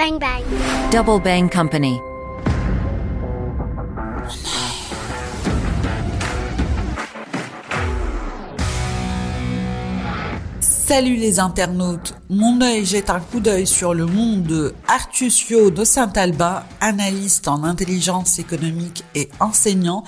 Bang bang. Double Bang Company. Salut les internautes, mon œil jette un coup d'œil sur le monde de Artusio de Saint-Alba, analyste en intelligence économique et enseignant.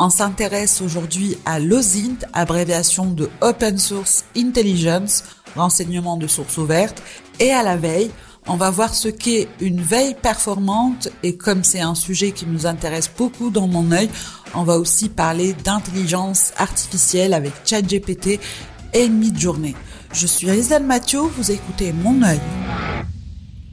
On s'intéresse aujourd'hui à l'OSINT, abréviation de Open Source Intelligence, renseignement de source ouverte, et à la veille. On va voir ce qu'est une veille performante et comme c'est un sujet qui nous intéresse beaucoup dans mon œil, on va aussi parler d'intelligence artificielle avec ChatGPT et Midjourney. Je suis Rizal Mathieu, vous écoutez Mon œil.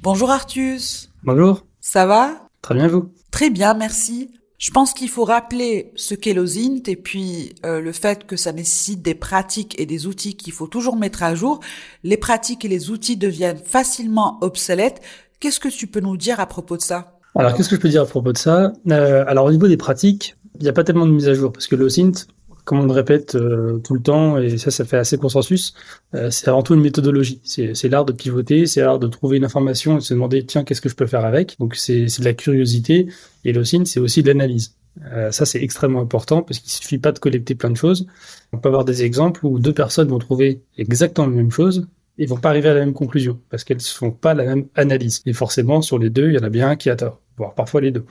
Bonjour Artus. Bonjour. Ça va? Très bien vous? Très bien, merci. Je pense qu'il faut rappeler ce qu'est l'OSINT et puis euh, le fait que ça nécessite des pratiques et des outils qu'il faut toujours mettre à jour. Les pratiques et les outils deviennent facilement obsolètes. Qu'est-ce que tu peux nous dire à propos de ça? Alors qu'est-ce que je peux dire à propos de ça? Euh, Alors au niveau des pratiques, il n'y a pas tellement de mise à jour parce que l'OSINT, comme on le répète euh, tout le temps, et ça, ça fait assez consensus, euh, c'est avant tout une méthodologie. C'est l'art de pivoter, c'est l'art de trouver une information et de se demander, tiens, qu'est-ce que je peux faire avec? Donc c'est de la curiosité, et l'OSINT, c'est aussi de l'analyse. Euh, ça, c'est extrêmement important parce qu'il suffit pas de collecter plein de choses. On peut avoir des exemples où deux personnes vont trouver exactement la même chose et vont pas arriver à la même conclusion parce qu'elles ne font pas la même analyse. Et forcément, sur les deux, il y en a bien un qui a tort, voire parfois les deux.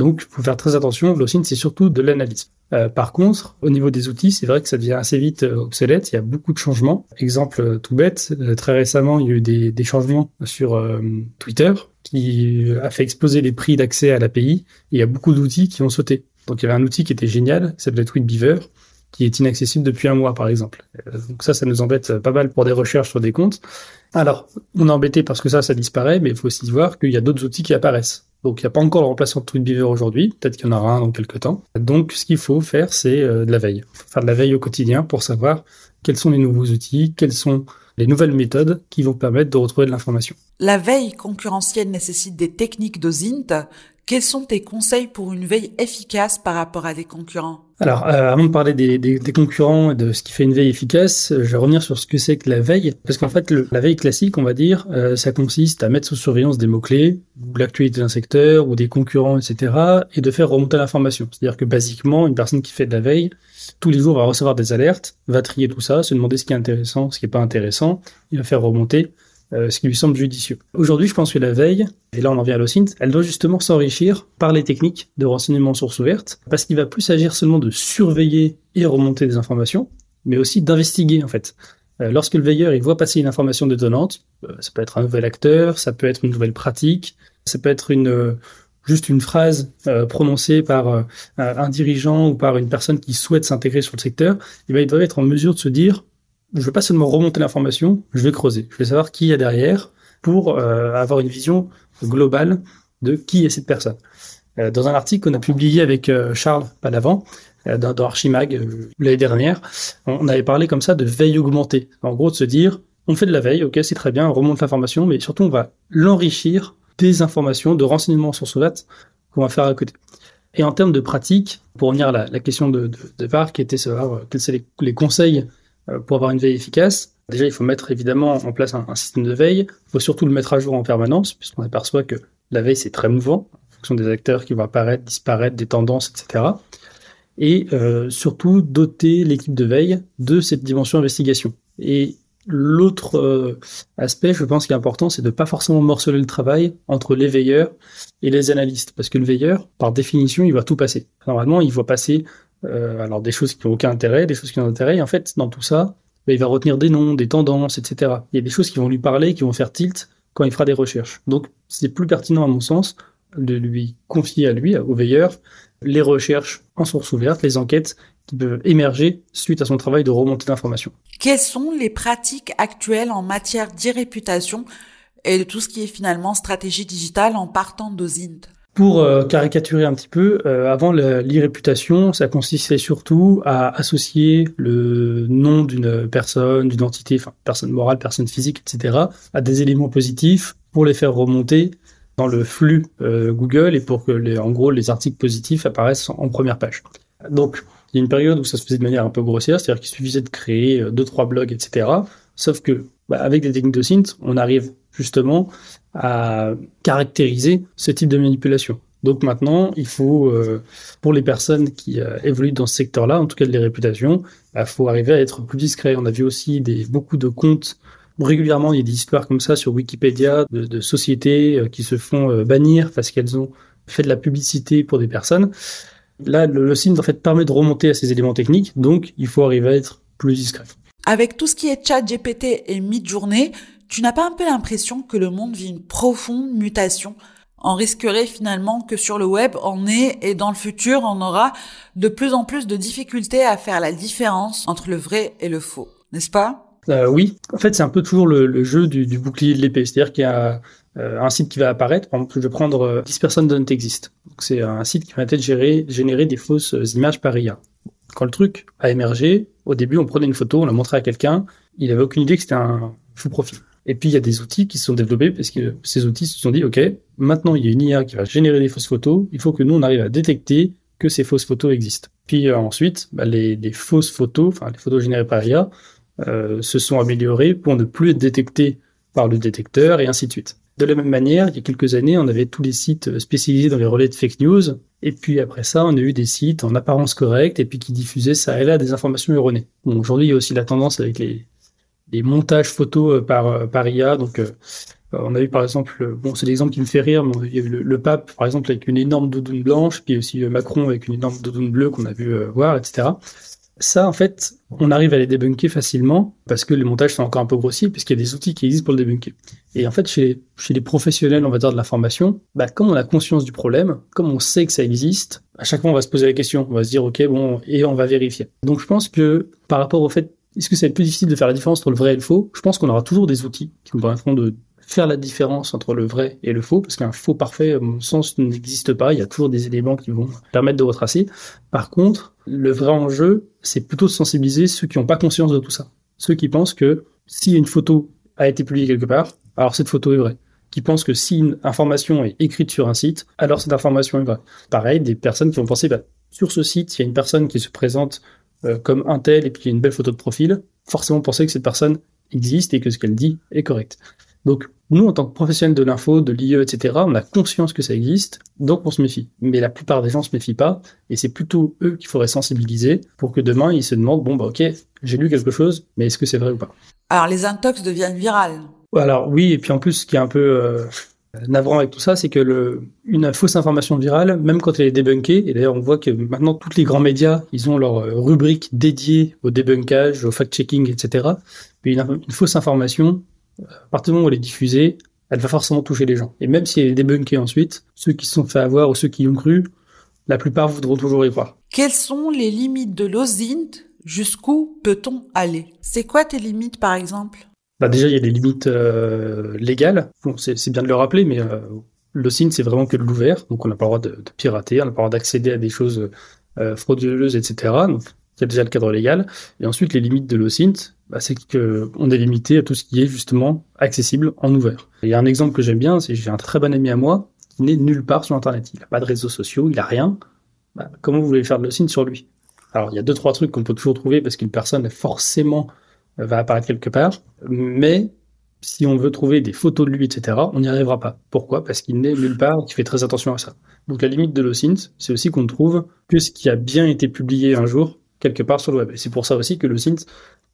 Donc, il faut faire très attention. L'OSINT, c'est surtout de l'analyse. Euh, par contre, au niveau des outils, c'est vrai que ça devient assez vite euh, obsolète. Il y a beaucoup de changements. Exemple euh, tout bête, très récemment, il y a eu des, changements sur Twitter qui a fait exploser les prix d'accès à l'API. Il y a beaucoup d'outils qui ont sauté. Donc, il y avait un outil qui était génial, qui s'appelait Tweetbeaver, qui est inaccessible depuis un mois, par exemple. Donc ça, ça nous embête pas mal pour des recherches sur des comptes. Alors, on est embêté parce que ça, ça disparaît, mais il faut aussi voir qu'il y a d'autres outils qui apparaissent. Donc il n'y a pas encore le remplaçant de Tweetbeaver aujourd'hui, peut-être qu'il y en aura un dans quelques temps. Donc ce qu'il faut faire, c'est euh, de la veille. Faut faire de la veille au quotidien pour savoir quels sont les nouveaux outils, quelles sont les nouvelles méthodes qui vont permettre de retrouver de l'information. La veille concurrentielle nécessite des techniques d'OSINT. Quels sont tes conseils pour une veille efficace par rapport à des concurrents? Alors, euh, avant de parler des, des, des, concurrents et de ce qui fait une veille efficace, euh, je vais revenir sur ce que c'est que la veille. Parce qu'en fait, le, la veille classique, on va dire, euh, ça consiste à mettre sous surveillance des mots-clés, ou l'actualité d'un secteur, ou des concurrents, etc., et de faire remonter l'information. C'est-à-dire que, basiquement, une personne qui fait de la veille, tous les jours va recevoir des alertes, va trier tout ça, se demander ce qui est intéressant, ce qui est pas intéressant, il va faire remonter euh, ce qui lui semble judicieux. Aujourd'hui, je pense que la veille, et là on en vient à l'OSINT, elle doit justement s'enrichir par les techniques de renseignement source ouverte, parce qu'il va plus agir seulement de surveiller et remonter des informations, mais aussi d'investiguer en fait. Euh, lorsque le veilleur il voit passer une information détonnante, euh, ça peut être un nouvel acteur, ça peut être une nouvelle pratique, ça peut être une juste une phrase prononcée par un dirigeant ou par une personne qui souhaite s'intégrer sur le secteur, et ben, il doit être en mesure de se dire je veux pas seulement remonter l'information, je vais creuser. Je vais savoir qui y a derrière pour euh, avoir une vision globale de qui est cette personne. Euh, dans un article qu'on a publié avec euh, Charles Palavant, dans, dans Archimag l'année dernière, on avait parlé comme ça de veille augmentée. En gros, de se dire, on fait de la veille, ok, c'est très bien, on remonte l'information, mais surtout on va l'enrichir des informations, de renseignements sur Solat qu'on va faire à côté. Et en termes de pratique, pour revenir à la, question de, de qui était savoir quels sont les, conseils pour avoir une veille efficace, déjà il faut mettre évidemment en place un, système de veille. Il faut surtout le mettre à jour en permanence, puisqu'on aperçoit que la veille c'est très mouvant, en fonction des acteurs qui vont apparaître, disparaître, des tendances, etc. Et euh, surtout doter l'équipe de veille de cette dimension investigation. Et l'autre euh, aspect, je pense, qui est important, c'est de pas forcément morceler le travail entre les veilleurs et les analystes, parce que le veilleur, par définition, il va tout passer. Normalement, il va passer euh, alors des choses qui n'ont aucun intérêt, des choses qui ont intérêt. Et en fait, dans tout ça, bah, il va retenir des noms, des tendances, etc. Il y a des choses qui vont lui parler, qui vont faire tilt quand il fera des recherches. Donc, c'est plus pertinent à mon sens de lui confier à lui, au veilleur, les recherches en source ouverte, les enquêtes qui peuvent émerger suite à son travail de remontée d'informations. Quelles sont les pratiques actuelles en matière d'irréputation et de tout ce qui est finalement stratégie digitale en partant d'OSINT pour euh, caricaturer un petit peu, euh, avant l'irréputation, ça consistait surtout à associer le nom d'une personne, d'une entité, enfin personne morale, personne physique, etc., à des éléments positifs pour les faire remonter dans le flux euh, Google et pour que, les, en gros, les articles positifs apparaissent en, première page. Donc, il y a une période où ça se faisait de manière un peu grossière, c'est-à-dire qu'il suffisait de créer deux, trois blogs, etc. Sauf que, bah, avec des techniques de synth, on arrive justement à caractériser ce type de manipulation. Donc maintenant, il faut, euh, pour les personnes qui euh, évoluent dans ce secteur-là, en tout cas de les réputations, il bah, faut arriver à être plus discret. On a vu aussi des, beaucoup de comptes. Régulièrement, il y a des histoires comme ça sur Wikipédia de, sociétés euh, qui se font bannir parce qu'elles ont fait de la publicité pour des personnes. Là, le, le signe en fait permet de remonter à ces éléments techniques, donc il faut arriver à être plus discret. Avec tout ce qui est chat GPT et mid-journée, tu n'as pas un peu l'impression que le monde vit une profonde mutation? On risquerait finalement que sur le web, on est et dans le futur, on aura de plus en plus de difficultés à faire la différence entre le vrai et le faux, n'est-ce pas? Euh, Oui, en fait c'est un peu toujours le, jeu du, bouclier de l'épée, c'est-à-dire qu'il y a euh, un site qui va apparaître, par exemple je vais prendre 10 euh, personnes don't exist, donc c'est un site qui va être gérer, générer des fausses images par IA. Quand le truc a émergé, au début on prenait une photo, on la montrait à quelqu'un, il avait aucune idée que c'était un faux profil. Et puis il y a des outils qui se sont développés parce que ces outils se sont dit, OK, maintenant il y a une IA qui va générer des fausses photos, il faut que nous on arrive à détecter que ces fausses photos existent. Puis euh, ensuite, bah, les, fausses photos, enfin les photos générées par IA, euh, se sont améliorées pour ne plus être détectées par le détecteur et ainsi de suite. De la même manière, il y a quelques années, on avait tous les sites spécialisés dans les relais de fake news, et puis après ça, on a eu des sites en apparence correcte, et puis qui diffusaient ça et là des informations erronées. Bon, aujourd'hui, il y a aussi la tendance avec les, des montages photos euh, par, euh, par IA. Donc, euh, on a vu par exemple, bon, c'est l'exemple qui me fait rire, mais a le, pape, par exemple, avec une énorme doudoune blanche, puis aussi Macron avec une énorme doudoune bleue qu'on a vu voir, etc. Ça, en fait, on arrive à les débunker facilement parce que les montages sont encore un peu grossiers, puisqu'il y a des outils qui existent pour le débunker. Et en fait, chez, chez les professionnels, on va dire, de l'information, bah, comme on a conscience du problème, comme on sait que ça existe, à chaque fois, on va se poser la question. On va se dire, OK, bon, et on va vérifier. Donc, je pense que par rapport au fait est-ce que ça va être plus difficile de faire la différence entre le vrai et le faux? Je pense qu'on aura toujours des outils qui nous permettront de faire la différence entre le vrai et le faux, parce qu'un faux parfait, à mon sens, n'existe pas. Il y a toujours des éléments qui vont permettre de retracer. Par contre, le vrai enjeu, c'est plutôt de sensibiliser ceux qui n'ont pas conscience de tout ça. Ceux qui pensent que si une photo a été publiée quelque part, alors cette photo est vraie. Qui pensent que si une information est écrite sur un site, alors cette information est vraie. Pareil, des personnes qui vont penser, bah, sur ce site, il y a une personne qui se présente euh, comme un tel et puis il y a une belle photo de profil, forcément penser que cette personne existe et que ce qu'elle dit est correct. Donc, nous, en tant que professionnels de l'info, de l'IE, etc., on a conscience que ça existe, donc on se méfie. Mais la plupart des gens se méfient pas, et c'est plutôt eux qu'il faudrait sensibiliser pour que demain, ils se demandent, bon, bah, ok, j'ai lu quelque chose, mais est-ce que c'est vrai ou pas? Alors, les intox deviennent virales. Alors, oui, et puis en plus, ce qui est un peu, euh, navrant avec tout ça, c'est que une fausse information virale, même quand elle est débunkée, et d'ailleurs on voit que maintenant tous les grands médias, ils ont leur rubrique dédiée au débunkage, au fact-checking, etc. Mais une, fausse information, à partir du moment où elle est diffusée, elle va forcément toucher les gens. Et même si elle est débunkée ensuite, ceux qui se sont fait avoir ou ceux qui y ont cru, la plupart voudront toujours y croire. Quelles sont les limites de l'OSINT? Jusqu'où peut-on aller? C'est quoi tes limites par exemple? Bah déjà, il y a des limites euh, légales. Bon, c'est bien de le rappeler, mais euh, le signe, c'est vraiment que de l'ouvert. Donc, on n'a pas le droit de, pirater, on n'a pas le droit d'accéder à des choses euh, frauduleuses, etc. Donc, il y a déjà le cadre légal. Et ensuite, les limites de l'OSINT, bah, c'est qu'on est limité à tout ce qui est justement accessible en ouvert. Il y a un exemple que j'aime bien, c'est j'ai un très bon ami à moi qui n'est nulle part sur Internet. Il n'a pas de réseaux sociaux, il n'a rien. Bah, comment vous voulez faire de l'OSINT sur lui? Alors, il y a deux, trois trucs qu'on peut toujours trouver parce qu'une personne est forcément va apparaître quelque part, mais si on veut trouver des photos de lui, etc., on n'y arrivera pas. Pourquoi? Parce qu'il n'est nulle part qui fait très attention à ça. Donc la limite de l'OSINT, c'est aussi qu'on trouve que ce qui a bien été publié un jour quelque part sur le web. Et c'est pour ça aussi que l'OSINT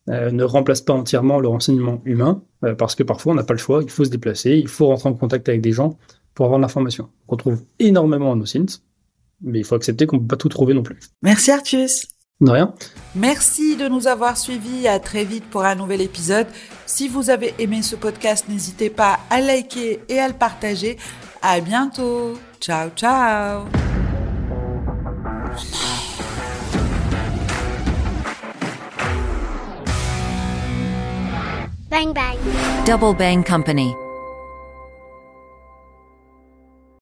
euh, ne remplace pas entièrement le renseignement humain, euh, parce que parfois on n'a pas le choix, il faut se déplacer, il faut rentrer en contact avec des gens pour avoir l'information. On trouve énormément en OSINT, mais il faut accepter qu'on ne peut pas tout trouver non plus. Merci Arthus de rien. Merci de nous avoir suivis. À très vite pour un nouvel épisode. Si vous avez aimé ce podcast, n'hésitez pas à liker et à le partager. À bientôt. Ciao, ciao. Bang bang. Double Bang Company.